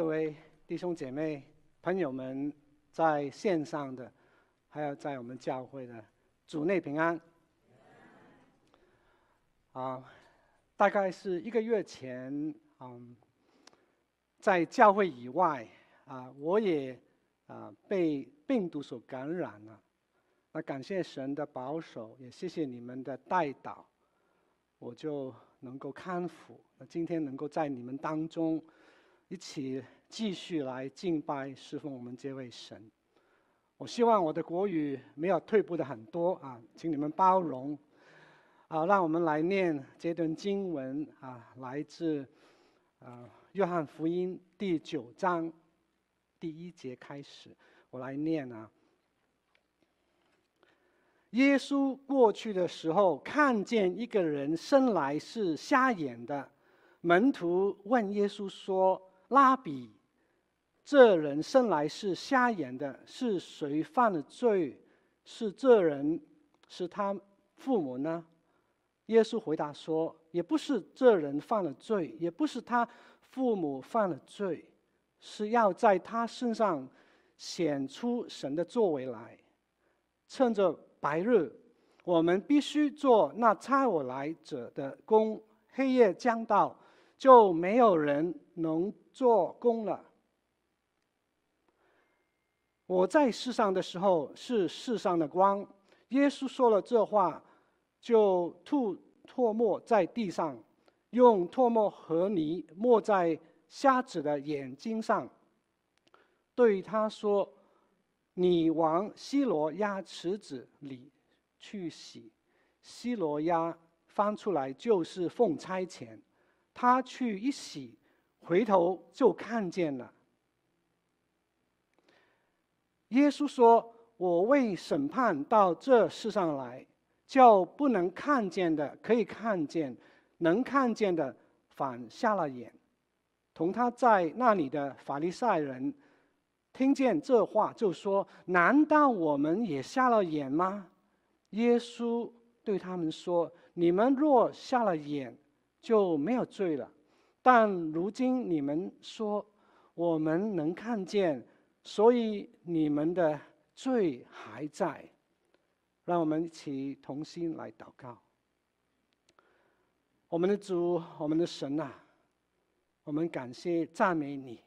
各位弟兄姐妹、朋友们，在线上的，还有在我们教会的，主内平安。啊，大概是一个月前，嗯，在教会以外，啊，我也啊被病毒所感染了。那感谢神的保守，也谢谢你们的代祷，我就能够康复。那今天能够在你们当中。一起继续来敬拜侍奉我们这位神。我希望我的国语没有退步的很多啊，请你们包容。啊，让我们来念这段经文啊，来自啊约翰福音第九章第一节开始，我来念啊。耶稣过去的时候，看见一个人生来是瞎眼的，门徒问耶稣说。拉比，这人生来是瞎眼的，是谁犯了罪？是这人，是他父母呢？耶稣回答说：也不是这人犯了罪，也不是他父母犯了罪，是要在他身上显出神的作为来。趁着白日，我们必须做那差我来者的工；黑夜将到，就没有人能。做工了。我在世上的时候是世上的光。耶稣说了这话，就吐唾沫在地上，用唾沫和泥抹在瞎子的眼睛上，对他说：“你往西罗亚池子里去洗。”西罗亚翻出来就是奉差遣，他去一洗。回头就看见了。耶稣说：“我为审判到这世上来，叫不能看见的可以看见，能看见的反瞎了眼。”同他在那里的法利赛人听见这话，就说：“难道我们也瞎了眼吗？”耶稣对他们说：“你们若瞎了眼，就没有罪了。”但如今你们说我们能看见，所以你们的罪还在。让我们一起同心来祷告。我们的主，我们的神啊，我们感谢赞美你，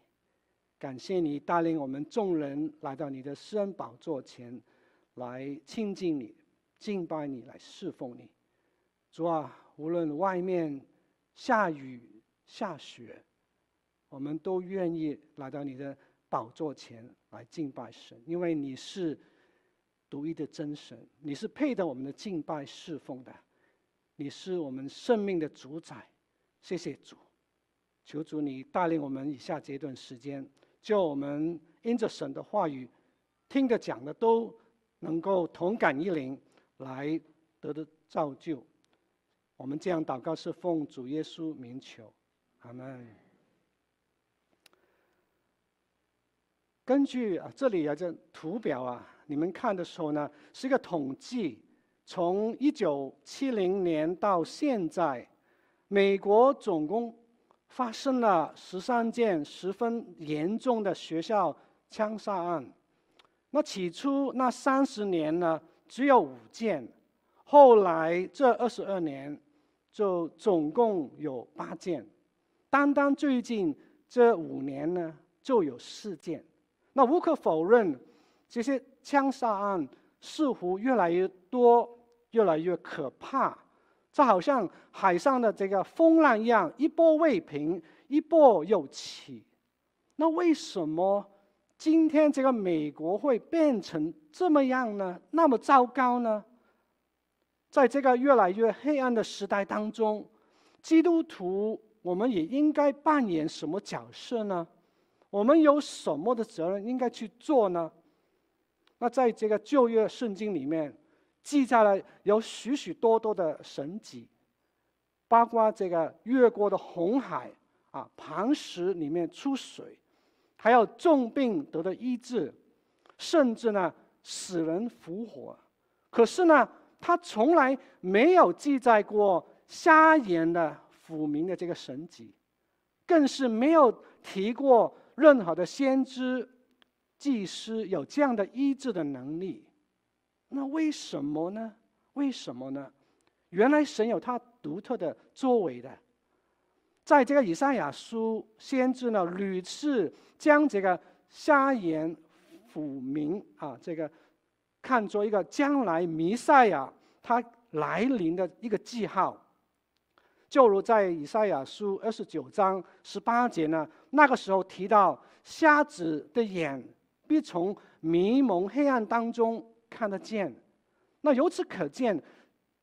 感谢你带领我们众人来到你的施恩宝座前，来亲近你、敬拜你、来侍奉你。主啊，无论外面下雨。下雪，我们都愿意来到你的宝座前来敬拜神，因为你是独一的真神，你是配得我们的敬拜侍奉的，你是我们生命的主宰。谢谢主，求主你带领我们以下这段时间，就我们因着神的话语，听的讲的都能够同感一灵，来得的造就。我们这样祷告是奉主耶稣名求。阿门。根据啊，这里啊这图表啊，你们看的时候呢，是一个统计，从一九七零年到现在，美国总共发生了十三件十分严重的学校枪杀案。那起初那三十年呢，只有五件，后来这二十二年，就总共有八件。单单最近这五年呢，就有四件。那无可否认，这些枪杀案似乎越来越多，越来越可怕。这好像海上的这个风浪一样，一波未平，一波又起。那为什么今天这个美国会变成这么样呢？那么糟糕呢？在这个越来越黑暗的时代当中，基督徒。我们也应该扮演什么角色呢？我们有什么的责任应该去做呢？那在这个旧约圣经里面，记载了有许许多多的神迹，包括这个越过的红海啊，磐石里面出水，还有重病得的医治，甚至呢死人复活。可是呢，他从来没有记载过瞎眼的。府民的这个神迹，更是没有提过任何的先知、祭司有这样的医治的能力。那为什么呢？为什么呢？原来神有他独特的作为的。在这个以赛亚书，先知呢屡次将这个瞎眼抚民啊，这个看作一个将来弥赛亚他来临的一个记号。就如在以赛亚书二十九章十八节呢，那个时候提到瞎子的眼必从迷蒙黑暗当中看得见。那由此可见。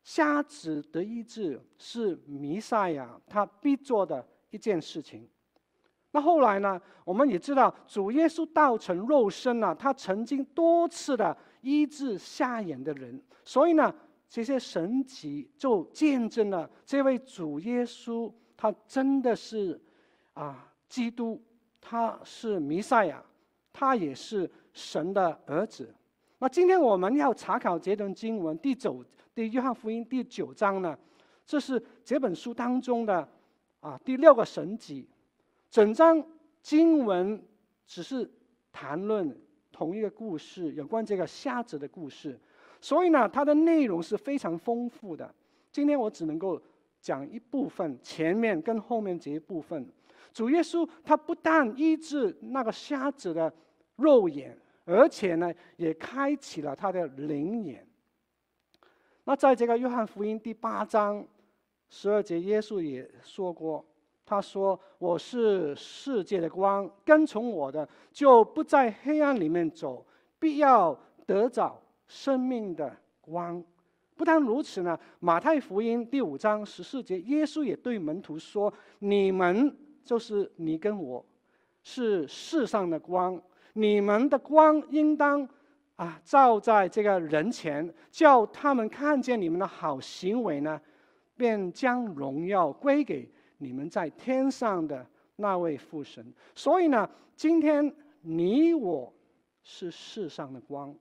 瞎子的医治是弥赛亚他必做的一件事情。那后来呢？我们也知道主耶稣道成肉身啊，他曾经多次的医治瞎眼的人。所以呢，这些神迹就见证了这位主耶稣，他真的是啊，基督，他是弥赛亚，他也是神的儿子。那今天我们要查考这段经文第九。第约翰福音第九章呢，这是这本书当中的啊第六个神迹。整章经文只是谈论同一个故事，有关这个瞎子的故事。所以呢，它的内容是非常丰富的。今天我只能够讲一部分，前面跟后面这一部分。主耶稣他不但医治那个瞎子的肉眼，而且呢，也开启了他的灵眼。那在这个约翰福音第八章十二节，耶稣也说过，他说：“我是世界的光，跟从我的就不在黑暗里面走，必要得着生命的光。”不但如此呢，马太福音第五章十四节，耶稣也对门徒说：“你们就是你跟我，是世上的光，你们的光应当。”啊，照在这个人前，叫他们看见你们的好行为呢，便将荣耀归给你们在天上的那位父神。所以呢，今天你我是世上的光。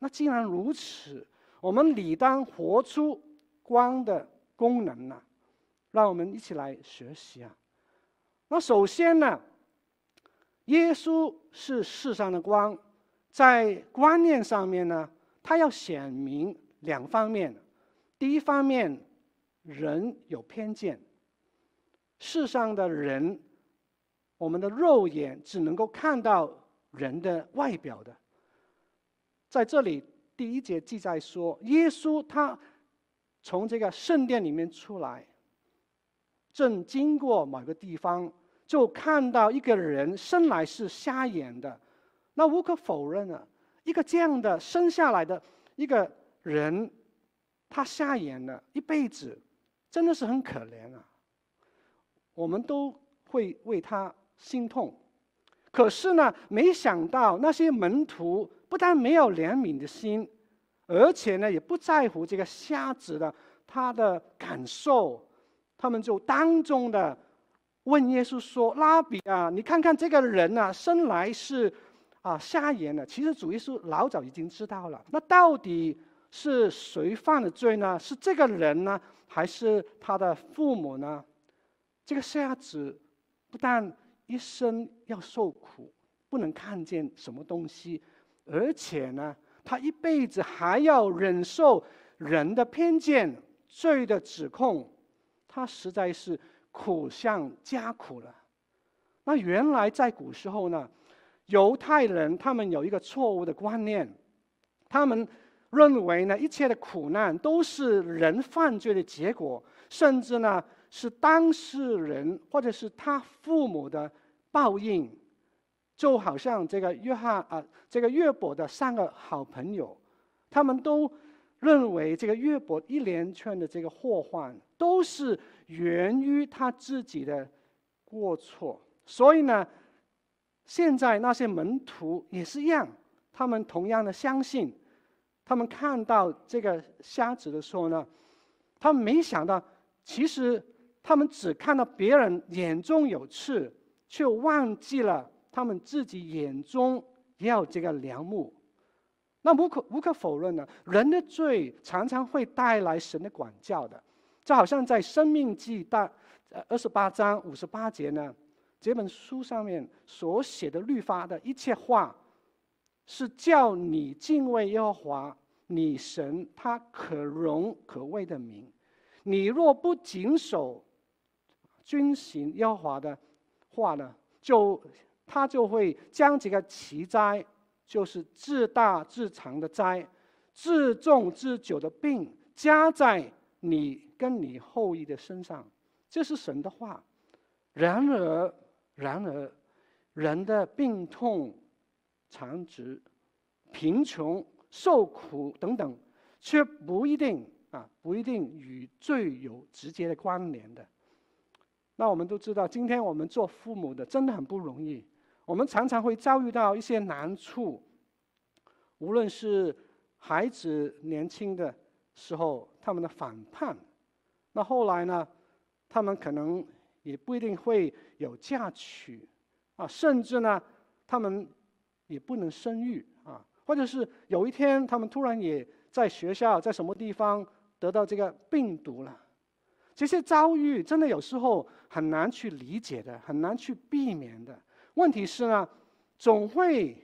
那既然如此，我们理当活出光的功能呢？让我们一起来学习啊。那首先呢，耶稣是世上的光。在观念上面呢，他要显明两方面。第一方面，人有偏见，世上的人，我们的肉眼只能够看到人的外表的。在这里第一节记载说，耶稣他从这个圣殿里面出来，正经过某个地方，就看到一个人生来是瞎眼的。那无可否认啊，一个这样的生下来的一个人，他瞎眼了一辈子，真的是很可怜啊。我们都会为他心痛。可是呢，没想到那些门徒不但没有怜悯的心，而且呢，也不在乎这个瞎子的他的感受，他们就当众的问耶稣说：“拉比啊，你看看这个人啊，生来是。”啊，瞎眼的。其实主耶稣老早已经知道了。那到底是谁犯了罪呢？是这个人呢，还是他的父母呢？这个瞎子不但一生要受苦，不能看见什么东西，而且呢，他一辈子还要忍受人的偏见、罪的指控，他实在是苦上加苦了。那原来在古时候呢？犹太人他们有一个错误的观念，他们认为呢，一切的苦难都是人犯罪的结果，甚至呢是当事人或者是他父母的报应，就好像这个约翰啊，这个约伯的三个好朋友，他们都认为这个约伯一连串的这个祸患都是源于他自己的过错，所以呢。现在那些门徒也是一样，他们同样的相信，他们看到这个瞎子的时候呢，他们没想到，其实他们只看到别人眼中有刺，却忘记了他们自己眼中要这个良木。那无可无可否认呢，人的罪常常会带来神的管教的，就好像在《生命记》大二十八章五十八节呢。这本书上面所写的律法的一切话，是叫你敬畏耶和华你神他可荣可畏的名。你若不谨守、遵行耶和华的话呢，就他就会将这个奇灾，就是自大自长的灾，自重自久的病，加在你跟你后裔的身上。这是神的话。然而。然而，人的病痛、残疾、贫穷、受苦等等，却不一定啊，不一定与罪有直接的关联的。那我们都知道，今天我们做父母的真的很不容易，我们常常会遭遇到一些难处。无论是孩子年轻的时候，他们的反叛，那后来呢，他们可能。也不一定会有嫁娶，啊，甚至呢，他们也不能生育啊，或者是有一天他们突然也在学校，在什么地方得到这个病毒了，这些遭遇真的有时候很难去理解的，很难去避免的。问题是呢，总会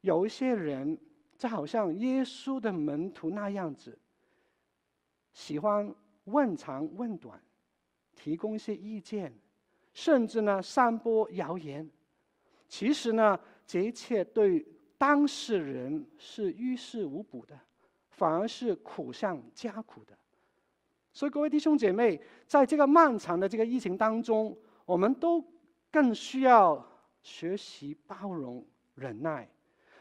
有一些人，就好像耶稣的门徒那样子，喜欢问长问短。提供一些意见，甚至呢，散播谣言。其实呢，这一切对当事人是于事无补的，反而是苦上加苦的。所以，各位弟兄姐妹，在这个漫长的这个疫情当中，我们都更需要学习包容、忍耐。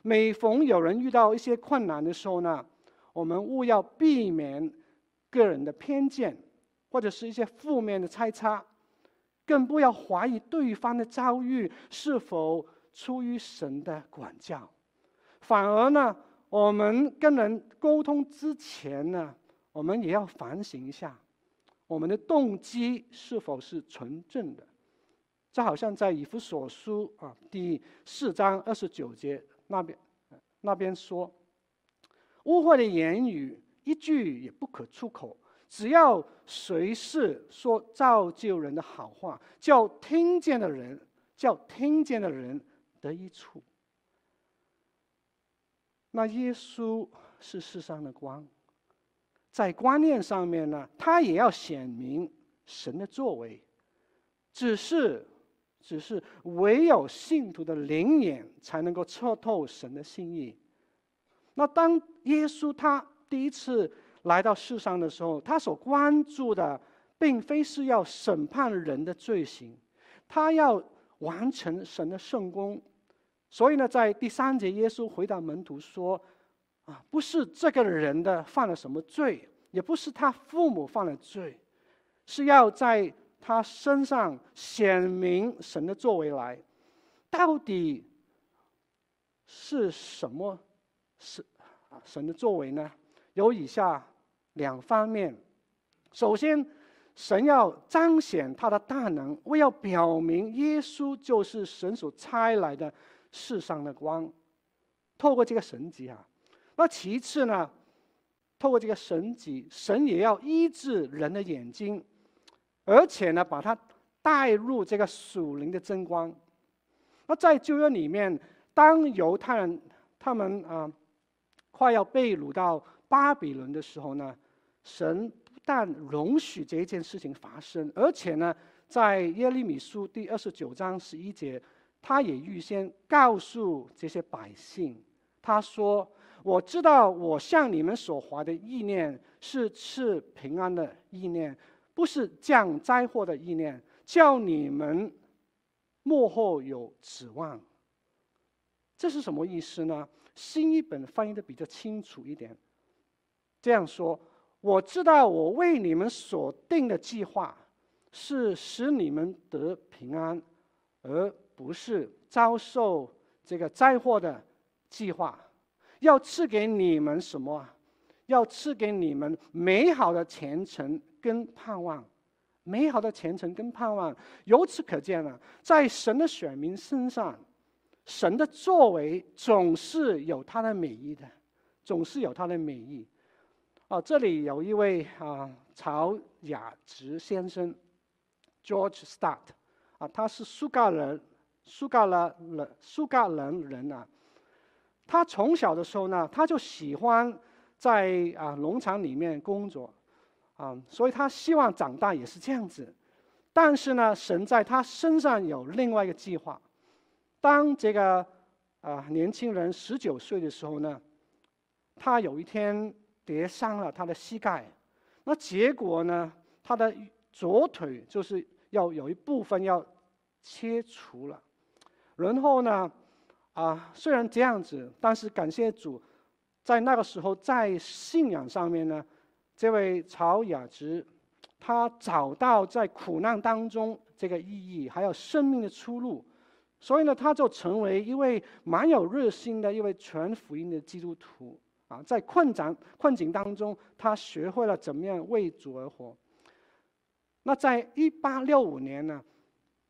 每逢有人遇到一些困难的时候呢，我们务要避免个人的偏见。或者是一些负面的猜测，更不要怀疑对方的遭遇是否出于神的管教。反而呢，我们跟人沟通之前呢，我们也要反省一下，我们的动机是否是纯正的。就好像在以弗所书啊第四章二十九节那边，那边说，污秽的言语一句也不可出口。只要随时说造就人的好话，叫听见的人，叫听见的人得益处。那耶稣是世上的光，在观念上面呢，他也要显明神的作为。只是，只是唯有信徒的灵眼才能够测透神的心意。那当耶稣他第一次。来到世上的时候，他所关注的，并非是要审判人的罪行，他要完成神的圣工。所以呢，在第三节，耶稣回答门徒说：“啊，不是这个人的犯了什么罪，也不是他父母犯了罪，是要在他身上显明神的作为来。到底是什么？是啊，神的作为呢？有以下。”两方面，首先，神要彰显他的大能，为要表明耶稣就是神所差来的世上的光，透过这个神迹啊。那其次呢，透过这个神迹，神也要医治人的眼睛，而且呢，把他带入这个属灵的真光。那在旧约里面，当犹太人他们啊快要被掳到巴比伦的时候呢，神不但容许这件事情发生，而且呢，在耶利米书第二十九章十一节，他也预先告诉这些百姓，他说：“我知道我向你们所怀的意念是赐平安的意念，不是降灾祸的意念，叫你们幕后有指望。”这是什么意思呢？新一本翻译的比较清楚一点，这样说：我知道我为你们所定的计划，是使你们得平安，而不是遭受这个灾祸的计划。要赐给你们什么？要赐给你们美好的前程跟盼望。美好的前程跟盼望，由此可见呢，在神的选民身上。神的作为总是有他的美意的，总是有他的美意。哦，这里有一位啊，曹雅直先生，George Stott，啊，他是苏格兰苏格兰人苏格兰人啊。他从小的时候呢，他就喜欢在啊农场里面工作，啊，所以他希望长大也是这样子。但是呢，神在他身上有另外一个计划。当这个啊年轻人十九岁的时候呢，他有一天跌伤了他的膝盖，那结果呢，他的左腿就是要有一部分要切除了。然后呢，啊虽然这样子，但是感谢主，在那个时候在信仰上面呢，这位曹雅芝。他找到在苦难当中这个意义，还有生命的出路，所以呢，他就成为一位蛮有热心的一位全福音的基督徒啊。在困难困境当中，他学会了怎么样为主而活。那在一八六五年呢，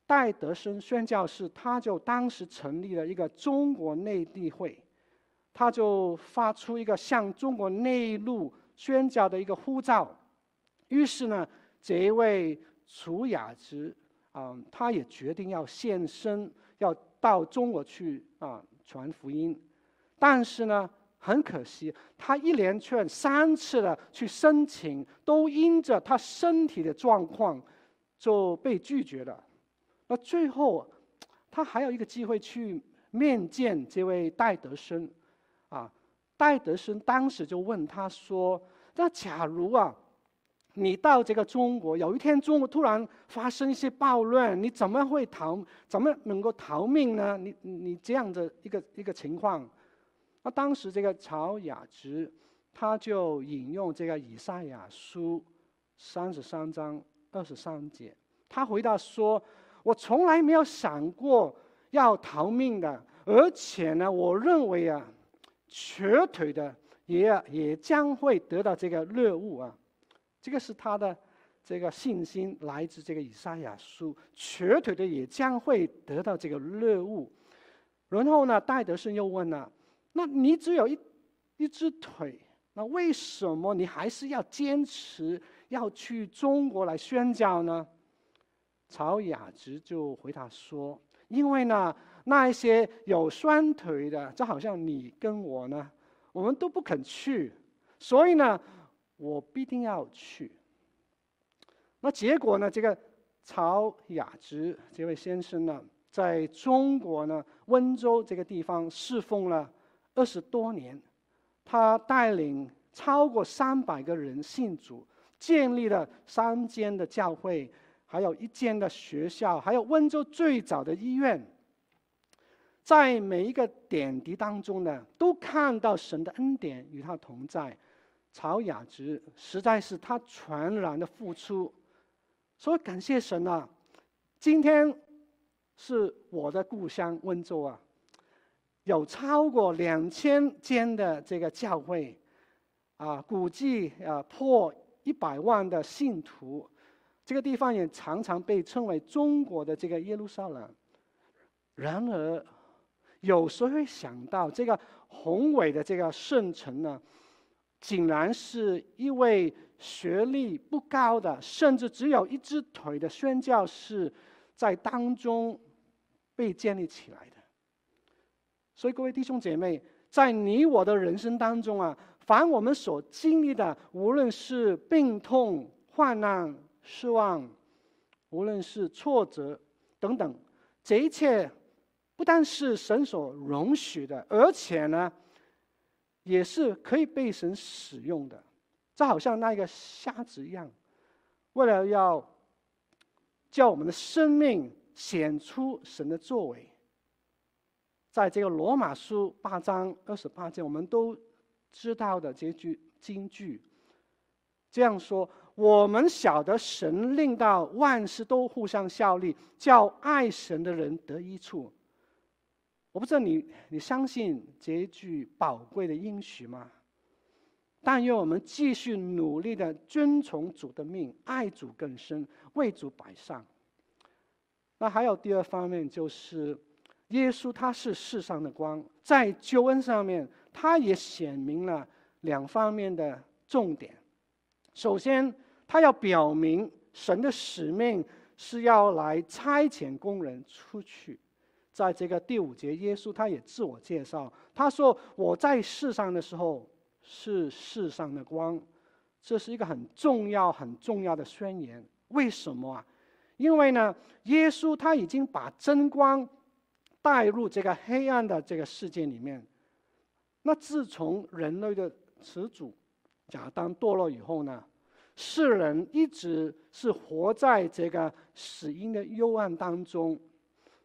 戴德生宣教士他就当时成立了一个中国内地会，他就发出一个向中国内陆宣教的一个护照，于是呢。这一位楚雅芝啊，他也决定要献身，要到中国去啊传福音。但是呢，很可惜，他一连串三次的去申请，都因着他身体的状况就被拒绝了。那最后，他还有一个机会去面见这位戴德生啊。戴德生当时就问他说：“那假如啊？”你到这个中国，有一天中国突然发生一些暴乱，你怎么会逃？怎么能够逃命呢？你你这样的一个一个情况，那当时这个曹雅芝，他就引用这个以赛亚书三十三章二十三节，他回答说：“我从来没有想过要逃命的，而且呢，我认为啊，瘸腿的也也将会得到这个乐物啊。”这个是他的这个信心来自这个以赛亚书，瘸腿的也将会得到这个乐物。然后呢，戴德生又问了：“那你只有一一只腿，那为什么你还是要坚持要去中国来宣教呢？”曹雅芝就回答说：“因为呢，那一些有双腿的，就好像你跟我呢，我们都不肯去，所以呢。”我必定要去。那结果呢？这个曹雅芝这位先生呢，在中国呢，温州这个地方侍奉了二十多年，他带领超过三百个人信主，建立了三间的教会，还有一间的学校，还有温州最早的医院。在每一个点滴当中呢，都看到神的恩典与他同在。曹雅芝实在是他全然的付出，所以感谢神啊！今天是我的故乡温州啊，有超过两千间的这个教会，啊，估计啊破一百万的信徒，这个地方也常常被称为中国的这个耶路撒冷。然而，有时候会想到这个宏伟的这个圣城呢？竟然是一位学历不高的，甚至只有一只腿的宣教士，在当中被建立起来的。所以各位弟兄姐妹，在你我的人生当中啊，凡我们所经历的，无论是病痛、患难、失望，无论是挫折等等，这一切不但是神所容许的，而且呢，也是可以被神使用的，这好像那个瞎子一样，为了要叫我们的生命显出神的作为，在这个罗马书八章二十八节，我们都知道的这句金句，这样说：我们晓得神令到万事都互相效力，叫爱神的人得益处。我不知道你你相信这一句宝贵的应许吗？但愿我们继续努力的遵从主的命，爱主更深，为主摆上。那还有第二方面，就是耶稣他是世上的光，在救恩上面，他也显明了两方面的重点。首先，他要表明神的使命是要来差遣工人出去。在这个第五节，耶稣他也自我介绍，他说：“我在世上的时候是世上的光。”这是一个很重要、很重要的宣言。为什么啊？因为呢，耶稣他已经把真光带入这个黑暗的这个世界里面。那自从人类的始祖亚当堕落以后呢，世人一直是活在这个死荫的幽暗当中。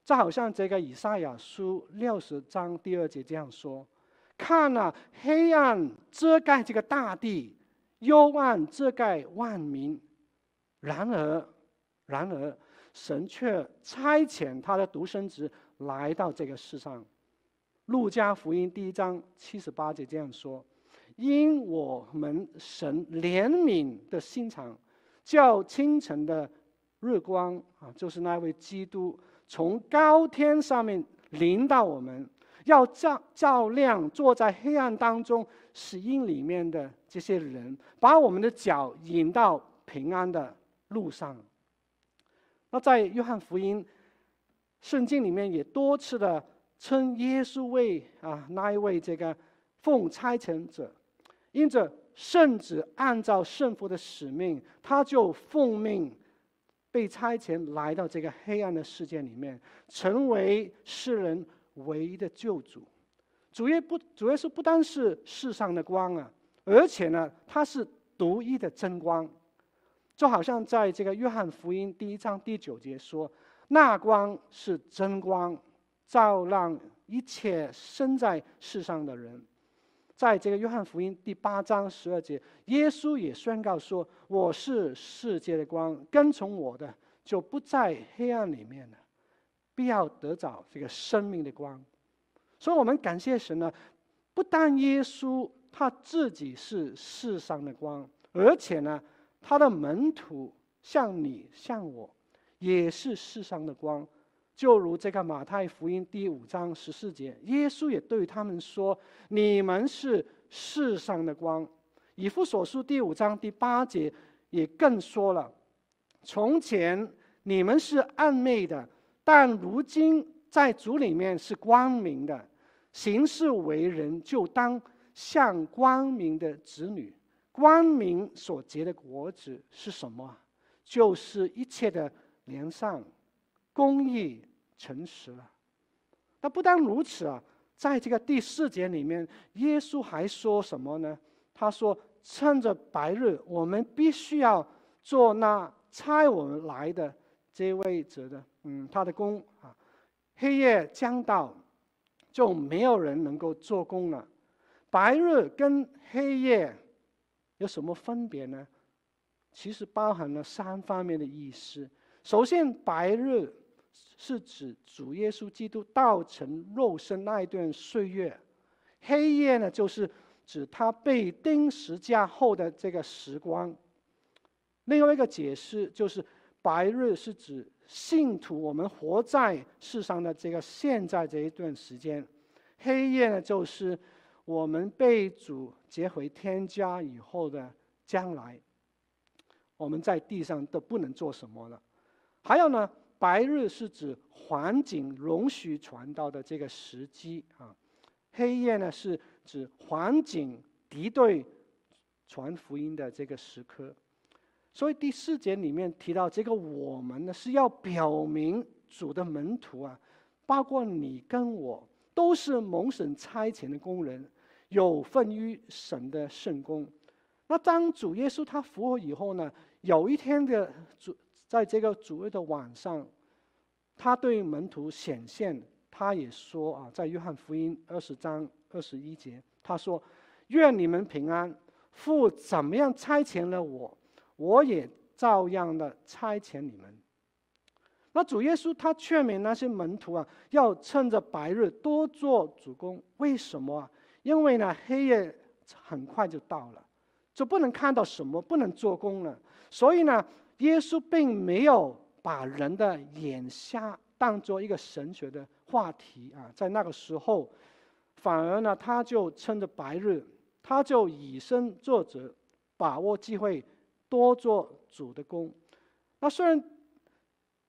就好像这个以赛亚书六十章第二节这样说：“看了，黑暗遮盖这个大地，幽暗遮盖万民。然而，然而，神却差遣他的独生子来到这个世上。”路加福音第一章七十八节这样说：“因我们神怜悯的心肠，叫清晨的日光啊，就是那位基督。”从高天上面临到我们，要照照亮坐在黑暗当中死荫里面的这些人，把我们的脚引到平安的路上。那在约翰福音圣经里面也多次的称耶稣为啊那一位这个奉差遣者，因着圣子按照圣父的使命，他就奉命。被差遣来到这个黑暗的世界里面，成为世人唯一的救主。主耶不，主耶稣不单是世上的光啊，而且呢，他是独一的真光。就好像在这个约翰福音第一章第九节说：“那光是真光，照亮一切生在世上的人。”在这个约翰福音第八章十二节，耶稣也宣告说：“我是世界的光，跟从我的就不在黑暗里面了，必要得着这个生命的光。”所以，我们感谢神呢，不但耶稣他自己是世上的光，而且呢，他的门徒像你像我，也是世上的光。就如这个马太福音第五章十四节，耶稣也对他们说：“你们是世上的光。”以弗所书第五章第八节也更说了：“从前你们是暗昧的，但如今在主里面是光明的。行事为人就当像光明的子女。光明所结的果子是什么？就是一切的良善。”公义、诚实了。那不但如此啊，在这个第四节里面，耶稣还说什么呢？他说：“趁着白日，我们必须要做那差我们来的这位者的，嗯，他的工啊。黑夜将到，就没有人能够做工了。白日跟黑夜有什么分别呢？其实包含了三方面的意思。首先，白日。是指主耶稣基督道成肉身那一段岁月，黑夜呢，就是指他被钉十架后的这个时光。另外一个解释就是，白日是指信徒我们活在世上的这个现在这一段时间，黑夜呢，就是我们被主接回天家以后的将来，我们在地上都不能做什么了。还有呢？白日是指环境容许传道的这个时机啊，黑夜呢是指环境敌对传福音的这个时刻。所以第四节里面提到这个我们呢，是要表明主的门徒啊，包括你跟我，都是蒙神差遣的工人，有份于神的圣工。那当主耶稣他复活以后呢，有一天的主。在这个主日的晚上，他对门徒显现，他也说啊，在约翰福音二十章二十一节，他说：“愿你们平安，父怎么样差遣了我，我也照样的差遣你们。”那主耶稣他劝勉那些门徒啊，要趁着白日多做主工。为什么啊？因为呢，黑夜很快就到了，就不能看到什么，不能做工了。所以呢。耶稣并没有把人的眼瞎当做一个神学的话题啊，在那个时候，反而呢，他就趁着白日，他就以身作则，把握机会，多做主的工。那虽然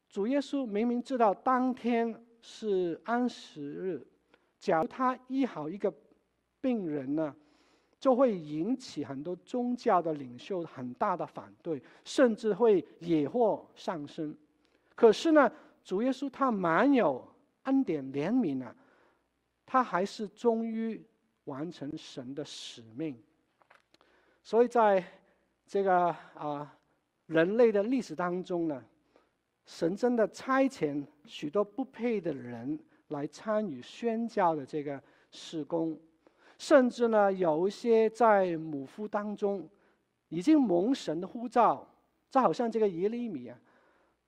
主耶稣明明知道当天是安息日，假如他医好一个病人呢，就会引起很多宗教的领袖很大的反对，甚至会惹祸上身。可是呢，主耶稣他满有恩典怜悯啊，他还是终于完成神的使命。所以在这个啊人类的历史当中呢，神真的差遣许多不配的人来参与宣教的这个事工。甚至呢，有一些在母腹当中已经蒙神的呼召，就好像这个耶利米啊，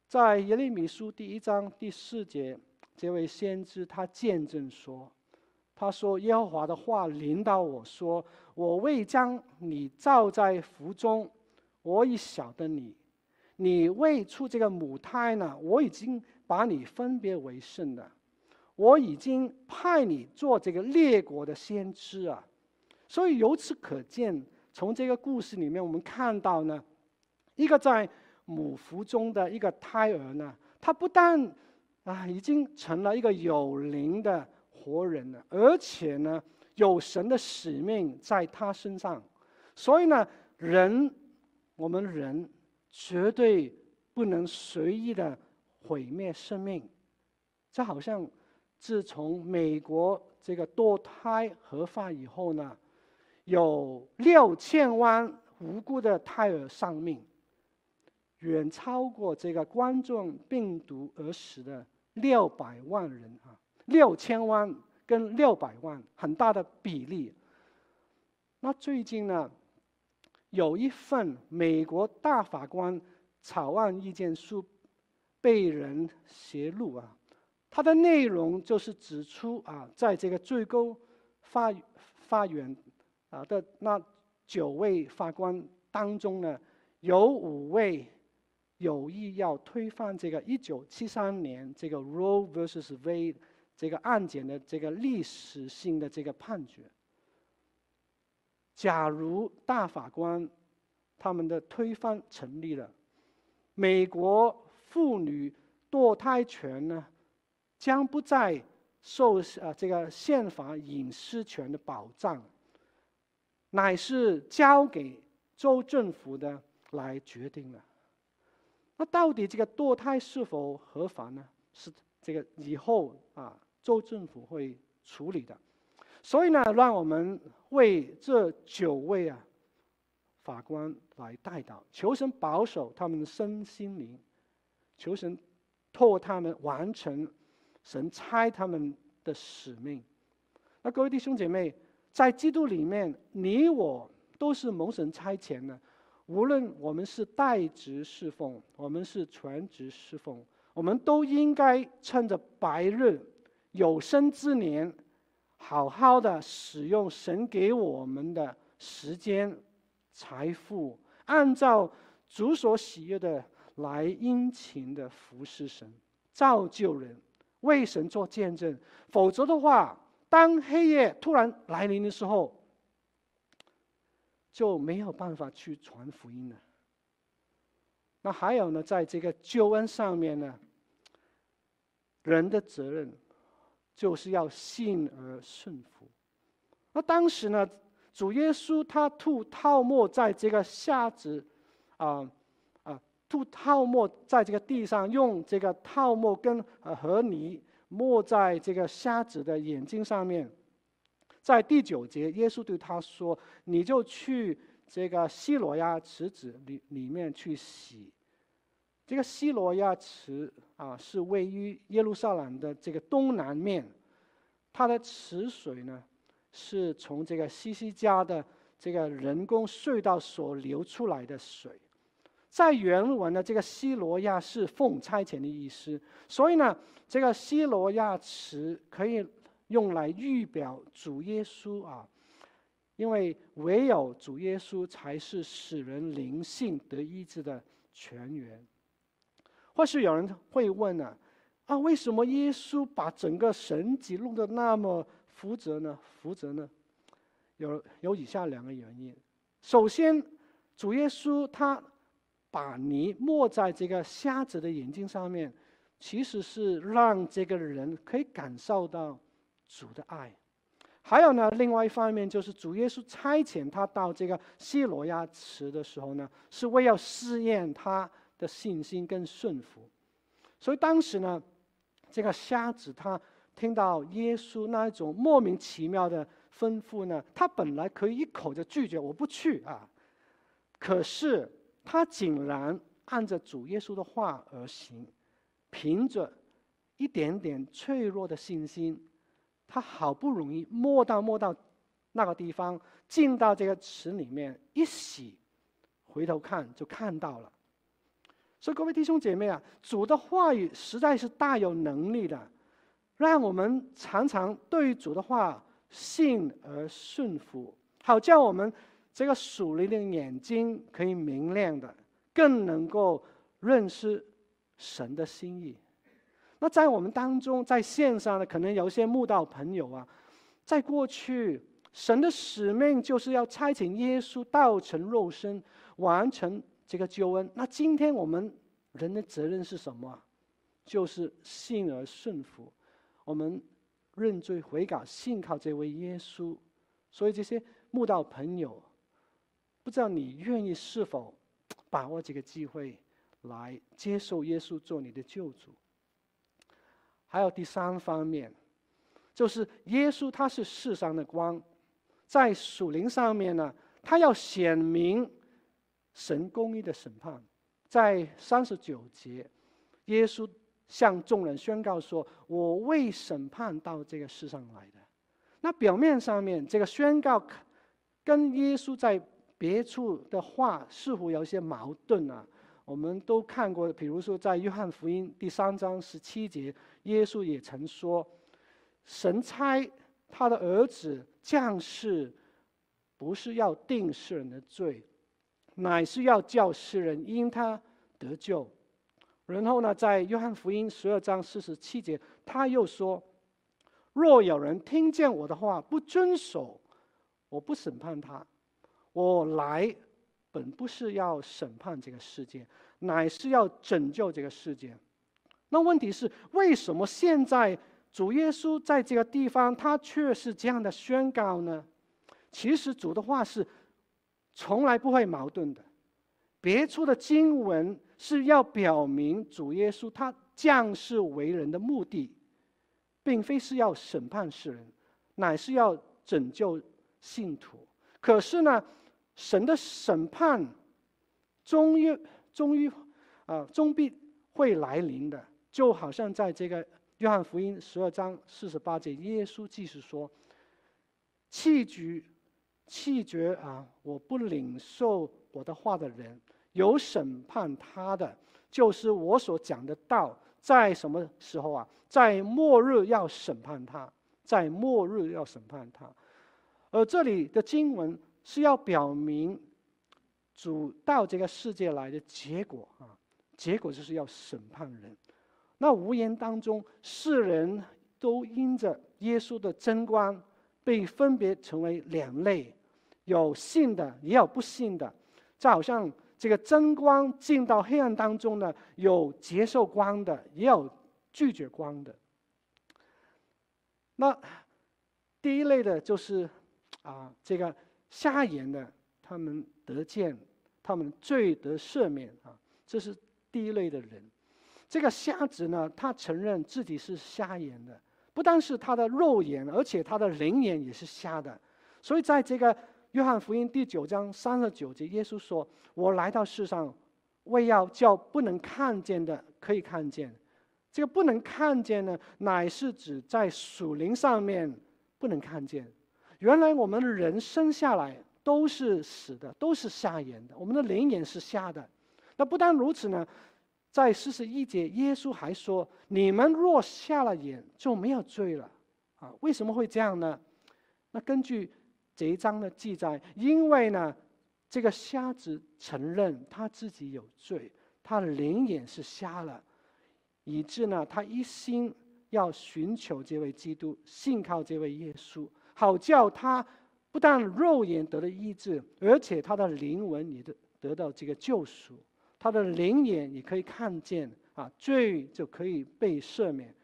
在耶利米书第一章第四节，这位先知他见证说：“他说耶和华的话临到我说，我未将你造在腹中，我已晓得你；你未出这个母胎呢，我已经把你分别为圣的。”我已经派你做这个列国的先知啊，所以由此可见，从这个故事里面我们看到呢，一个在母腹中的一个胎儿呢，他不但啊已经成了一个有灵的活人了，而且呢有神的使命在他身上，所以呢人，我们人绝对不能随意的毁灭生命，这好像。自从美国这个堕胎合法以后呢，有六千万无辜的胎儿丧命，远超过这个冠状病毒而死的六百万人啊，六千万跟六百万很大的比例。那最近呢，有一份美国大法官草案意见书被人泄露啊。它的内容就是指出啊，在这个最高法法院啊的那九位法官当中呢，有五位有意要推翻这个一九七三年这个 Roe versus Wade 这个案件的这个历史性的这个判决。假如大法官他们的推翻成立了，美国妇女堕胎权呢，将不再受啊这个宪法隐私权的保障，乃是交给州政府的来决定了。那到底这个堕胎是否合法呢？是这个以后啊州政府会处理的。所以呢，让我们为这九位啊法官来代祷，求神保守他们的身心灵，求神托他们完成。神差他们的使命，那各位弟兄姐妹，在基督里面，你我都是蒙神差遣的。无论我们是代职侍奉，我们是全职侍奉，我们都应该趁着白日有生之年，好好的使用神给我们的时间、财富，按照主所喜悦的来殷勤的服侍神，造就人。为神做见证，否则的话，当黑夜突然来临的时候，就没有办法去传福音了。那还有呢，在这个救恩上面呢，人的责任就是要信而顺服。那当时呢，主耶稣他吐泡沫在这个瞎子啊。吐泡沫在这个地上，用这个泡沫跟呃和泥抹在这个瞎子的眼睛上面。在第九节，耶稣对他说：“你就去这个西罗亚池子里里面去洗。”这个西罗亚池啊，是位于耶路撒冷的这个东南面。它的池水呢，是从这个西西家的这个人工隧道所流出来的水。在原文的这个西罗亚是奉差遣的意思，所以呢，这个西罗亚池可以用来预表主耶稣啊，因为唯有主耶稣才是使人灵性得医治的泉源。或许有人会问呢，啊，为什么耶稣把整个神迹弄得那么复杂呢？复杂呢？有有以下两个原因。首先，主耶稣他。把泥抹在这个瞎子的眼睛上面，其实是让这个人可以感受到主的爱。还有呢，另外一方面就是主耶稣差遣他到这个西罗亚池的时候呢，是为要试验他的信心跟顺服。所以当时呢，这个瞎子他听到耶稣那一种莫名其妙的吩咐呢，他本来可以一口就拒绝，我不去啊。可是他竟然按着主耶稣的话而行，凭着一点点脆弱的信心，他好不容易摸到摸到那个地方，进到这个池里面一洗，回头看就看到了。所以各位弟兄姐妹啊，主的话语实在是大有能力的，让我们常常对主的话信而顺服，好叫我们。这个属灵的眼睛可以明亮的，更能够认识神的心意。那在我们当中，在线上的可能有一些慕道朋友啊，在过去，神的使命就是要差遣耶稣道成肉身，完成这个救恩。那今天我们人的责任是什么？就是信而顺服，我们认罪悔改，信靠这位耶稣。所以这些慕道朋友。不知道你愿意是否把握这个机会来接受耶稣做你的救主？还有第三方面，就是耶稣他是世上的光，在属灵上面呢，他要显明神公义的审判。在三十九节，耶稣向众人宣告说：“我为审判到这个世上来的。”那表面上面这个宣告跟耶稣在别处的话似乎有些矛盾啊，我们都看过，比如说在约翰福音第三章十七节，耶稣也曾说：“神差他的儿子降世，不是要定世人的罪，乃是要叫世人因他得救。”然后呢，在约翰福音十二章四十七节，他又说：“若有人听见我的话不遵守，我不审判他。”我来，本不是要审判这个世界，乃是要拯救这个世界。那问题是，为什么现在主耶稣在这个地方，他却是这样的宣告呢？其实主的话是从来不会矛盾的。别处的经文是要表明主耶稣他降世为人的目的，并非是要审判世人，乃是要拯救信徒。可是呢，神的审判终于终于啊，终必会来临的，就好像在这个约翰福音十二章四十八节，耶稣继续说：“弃绝弃绝啊，我不领受我的话的人，有审判他的，就是我所讲的道，在什么时候啊？在末日要审判他，在末日要审判他。而这里的经文。”是要表明主到这个世界来的结果啊，结果就是要审判人。那无言当中，世人都因着耶稣的真光，被分别成为两类，有信的，也有不信的。就好像这个真光进到黑暗当中呢，有接受光的，也有拒绝光的。那第一类的就是啊，这个。瞎眼的，他们得见，他们罪得赦免啊，这是第一类的人。这个瞎子呢，他承认自己是瞎眼的，不但是他的肉眼，而且他的灵眼也是瞎的。所以在这个约翰福音第九章三十九节，耶稣说：“我来到世上，为要叫不能看见的可以看见。”这个不能看见呢，乃是指在属灵上面不能看见。原来我们人生下来都是死的，都是瞎眼的。我们的灵眼是瞎的。那不但如此呢，在四十一节，耶稣还说：“你们若瞎了眼，就没有罪了。”啊，为什么会这样呢？那根据这一章的记载，因为呢，这个瞎子承认他自己有罪，他的灵眼是瞎了，以致呢，他一心要寻求这位基督，信靠这位耶稣。好叫他不但肉眼得了医治，而且他的灵魂也得得到这个救赎，他的灵眼也可以看见啊，罪就可以被赦免。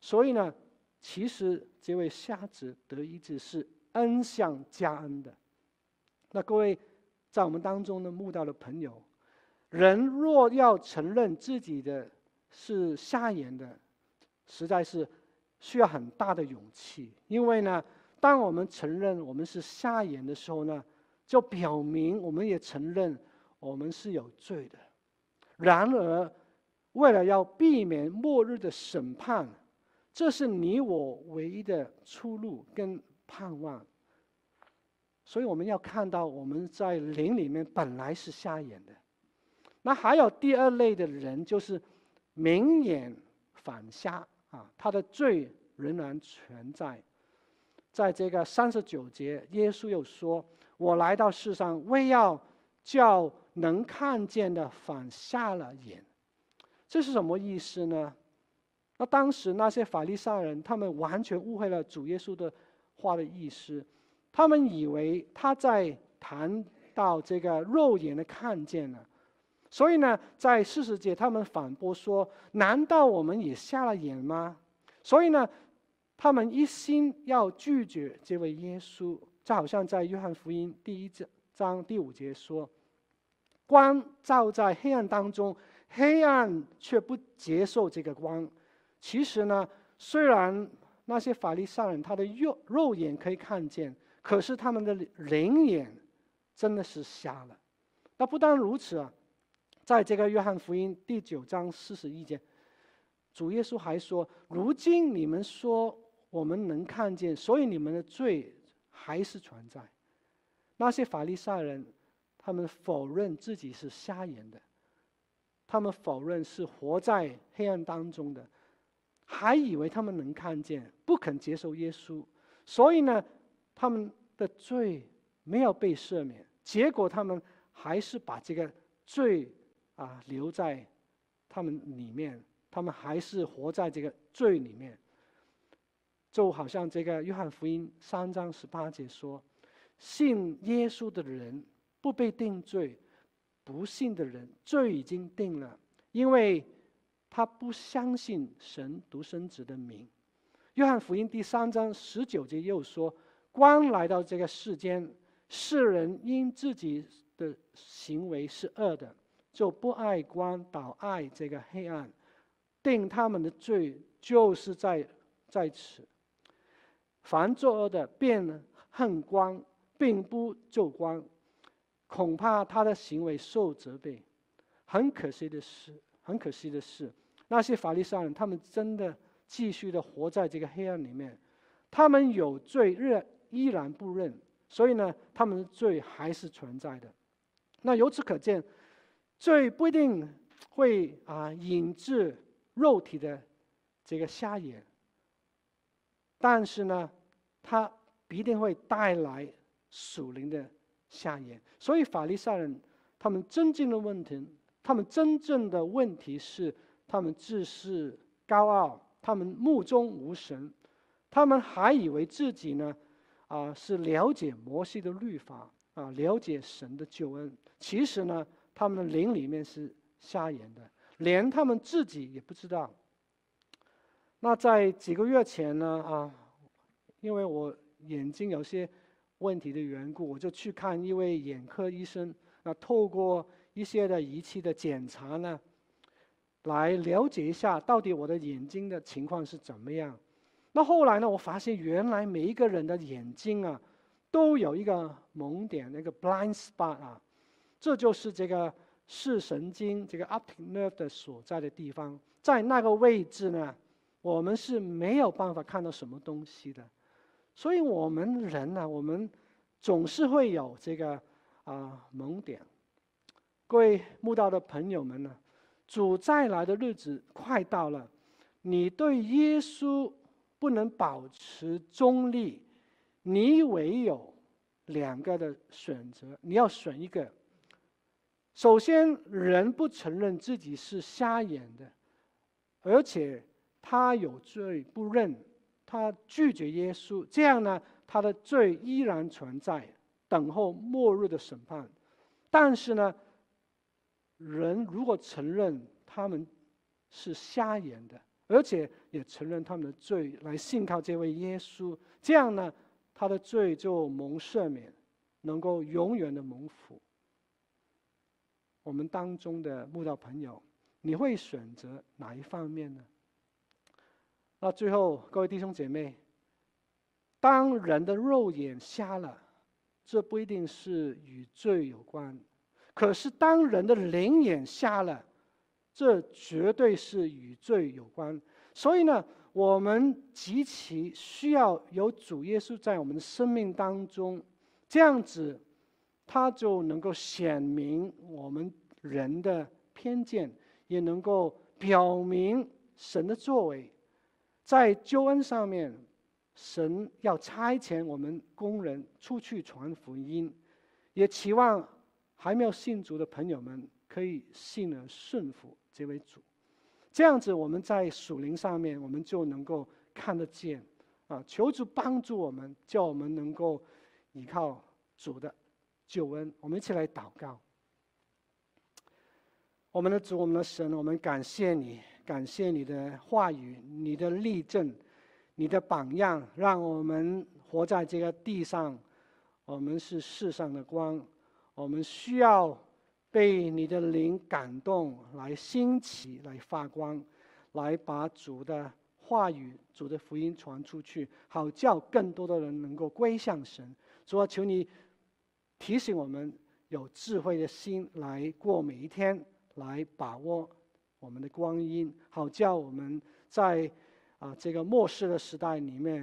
所以呢，其实这位瞎子得医治是恩上加恩的。那各位在我们当中呢慕道的朋友，人若要承认自己的是瞎眼的，实在是需要很大的勇气。因为呢，当我们承认我们是瞎眼的时候呢，就表明我们也承认我们是有罪的。然而，为了要避免末日的审判，这是你我唯一的出路跟盼望。所以我们要看到我们在灵里面本来是瞎眼的。那还有第二类的人，就是明眼反瞎啊，他的罪仍然存在。在这个三十九节，耶稣又说：“我来到世上，为要叫能看见的反瞎了眼。”这是什么意思呢？那当时那些法利赛人，他们完全误会了主耶稣的话的意思，他们以为他在谈到这个肉眼的看见了，所以呢，在四十节他们反驳说：“难道我们也瞎了眼吗？”所以呢，他们一心要拒绝这位耶稣，就好像在约翰福音第一章第五节说：“光照在黑暗当中。”黑暗却不接受这个光。其实呢，虽然那些法利赛人他的肉肉眼可以看见，可是他们的灵眼真的是瞎了。那不但如此啊，在这个约翰福音第九章四十一节，主耶稣还说：“如今你们说我们能看见，所以你们的罪还是存在。”那些法利赛人，他们否认自己是瞎眼的。他们否认是活在黑暗当中的，还以为他们能看见，不肯接受耶稣，所以呢，他们的罪没有被赦免，结果他们还是把这个罪啊留在他们里面，他们还是活在这个罪里面，就好像这个约翰福音三章十八节说：“信耶稣的人不被定罪。”不信的人罪已经定了，因为他不相信神独生子的名。约翰福音第三章十九节又说：“光来到这个世间，世人因自己的行为是恶的，就不爱光，倒爱这个黑暗。定他们的罪就是在在此。凡作恶的便恨光，并不就光。”恐怕他的行为受责备。很可惜的是，很可惜的是，那些法利赛人，他们真的继续的活在这个黑暗里面。他们有罪，仍依然不认，所以呢，他们的罪还是存在的。那由此可见，罪不一定会啊引致肉体的这个瞎眼，但是呢，它必定会带来属灵的。瞎眼，所以法利赛人他们真正的问题，他们真正的问题是，他们自恃高傲，他们目中无神，他们还以为自己呢，啊是了解摩西的律法啊，了解神的救恩。其实呢，他们的灵里面是瞎眼的，连他们自己也不知道。那在几个月前呢，啊，因为我眼睛有些。问题的缘故，我就去看一位眼科医生。那透过一些的仪器的检查呢，来了解一下到底我的眼睛的情况是怎么样。那后来呢，我发现原来每一个人的眼睛啊，都有一个蒙点，那个 blind spot 啊，这就是这个视神经这个 optic nerve 的所在的地方。在那个位置呢，我们是没有办法看到什么东西的。所以我们人呢，我们总是会有这个啊盲点。各位慕道的朋友们呢，主再来的日子快到了，你对耶稣不能保持中立，你唯有两个的选择，你要选一个。首先，人不承认自己是瞎眼的，而且他有罪不认。他拒绝耶稣，这样呢，他的罪依然存在，等候末日的审判。但是呢，人如果承认他们是瞎眼的，而且也承认他们的罪，来信靠这位耶稣。这样呢，他的罪就蒙赦免，能够永远的蒙福。我们当中的慕道朋友，你会选择哪一方面呢？那最后，各位弟兄姐妹，当人的肉眼瞎了，这不一定是与罪有关；可是当人的灵眼瞎了，这绝对是与罪有关。所以呢，我们极其需要有主耶稣在我们的生命当中，这样子，他就能够显明我们人的偏见，也能够表明神的作为。在救恩上面，神要差遣我们工人出去传福音，也期望还没有信主的朋友们可以信而顺服这位主。这样子，我们在属灵上面，我们就能够看得见啊！求主帮助我们，叫我们能够依靠主的救恩。我们一起来祷告。我们的主，我们的神，我们感谢你。感谢你的话语，你的例证，你的榜样，让我们活在这个地上。我们是世上的光，我们需要被你的灵感动，来兴起，来发光，来把主的话语、主的福音传出去，好叫更多的人能够归向神。主啊，求你提醒我们有智慧的心来过每一天，来把握。我们的光阴，好叫我们在啊这个末世的时代里面。